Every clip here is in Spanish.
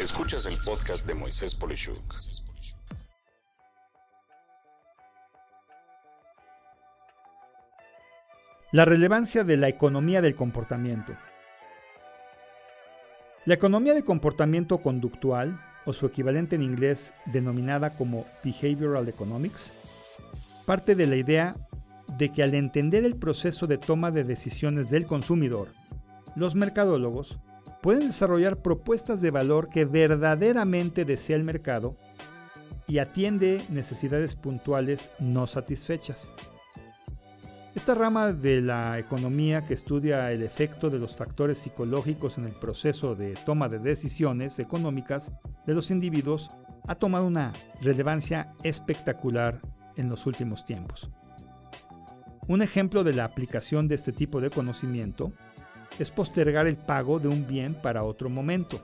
Escuchas el podcast de Moisés Polishuk. La relevancia de la economía del comportamiento. La economía del comportamiento conductual, o su equivalente en inglés denominada como Behavioral Economics, parte de la idea de que al entender el proceso de toma de decisiones del consumidor, los mercadólogos pueden desarrollar propuestas de valor que verdaderamente desea el mercado y atiende necesidades puntuales no satisfechas. Esta rama de la economía que estudia el efecto de los factores psicológicos en el proceso de toma de decisiones económicas de los individuos ha tomado una relevancia espectacular en los últimos tiempos. Un ejemplo de la aplicación de este tipo de conocimiento es postergar el pago de un bien para otro momento.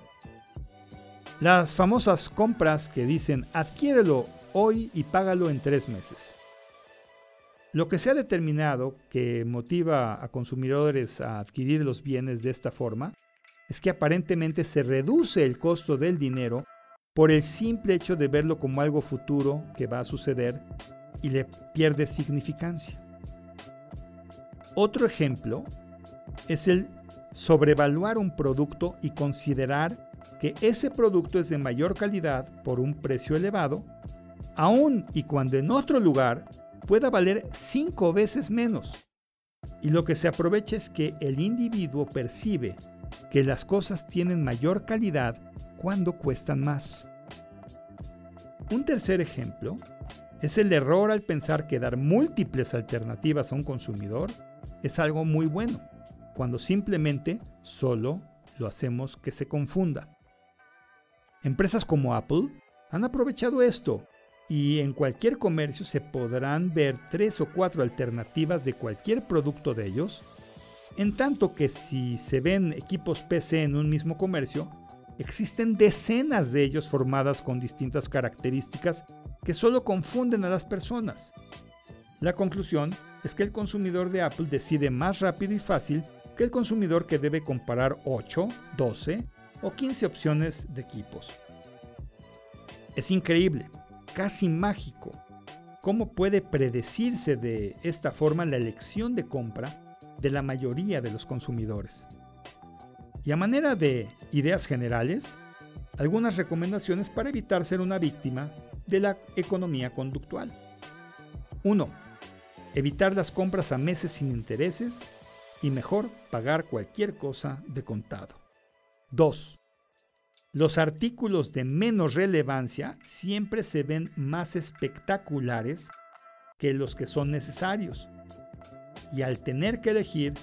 Las famosas compras que dicen adquiérelo hoy y págalo en tres meses. Lo que se ha determinado que motiva a consumidores a adquirir los bienes de esta forma es que aparentemente se reduce el costo del dinero por el simple hecho de verlo como algo futuro que va a suceder y le pierde significancia. Otro ejemplo es el sobrevaluar un producto y considerar que ese producto es de mayor calidad por un precio elevado, aun y cuando en otro lugar pueda valer cinco veces menos. Y lo que se aprovecha es que el individuo percibe que las cosas tienen mayor calidad cuando cuestan más. Un tercer ejemplo es el error al pensar que dar múltiples alternativas a un consumidor es algo muy bueno cuando simplemente solo lo hacemos que se confunda. Empresas como Apple han aprovechado esto y en cualquier comercio se podrán ver tres o cuatro alternativas de cualquier producto de ellos, en tanto que si se ven equipos PC en un mismo comercio, existen decenas de ellos formadas con distintas características que solo confunden a las personas. La conclusión es que el consumidor de Apple decide más rápido y fácil que el consumidor que debe comparar 8, 12 o 15 opciones de equipos. Es increíble, casi mágico, cómo puede predecirse de esta forma la elección de compra de la mayoría de los consumidores. Y a manera de ideas generales, algunas recomendaciones para evitar ser una víctima de la economía conductual. 1. Evitar las compras a meses sin intereses y mejor pagar cualquier cosa de contado. 2. Los artículos de menos relevancia siempre se ven más espectaculares que los que son necesarios. Y al tener que elegir,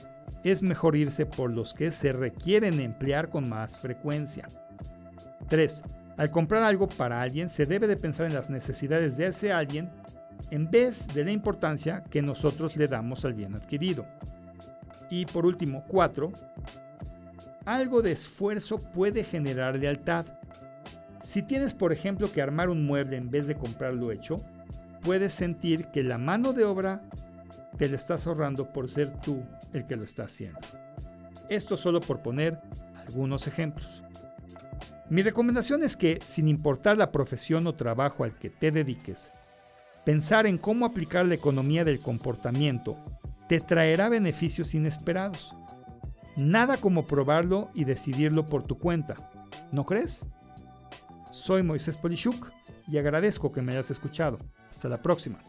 es mejor irse por los que se requieren emplear con más frecuencia. 3. Al comprar algo para alguien se debe de pensar en las necesidades de ese alguien en vez de la importancia que nosotros le damos al bien adquirido. Y por último, 4. Algo de esfuerzo puede generar lealtad. Si tienes, por ejemplo, que armar un mueble en vez de comprarlo hecho, puedes sentir que la mano de obra te la estás ahorrando por ser tú el que lo está haciendo. Esto solo por poner algunos ejemplos. Mi recomendación es que, sin importar la profesión o trabajo al que te dediques, pensar en cómo aplicar la economía del comportamiento te traerá beneficios inesperados. Nada como probarlo y decidirlo por tu cuenta, ¿no crees? Soy Moisés Polishuk y agradezco que me hayas escuchado. Hasta la próxima.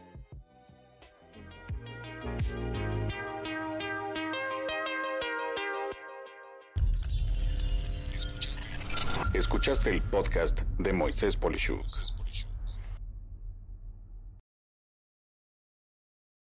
Escuchaste el podcast de Moisés Polishuk.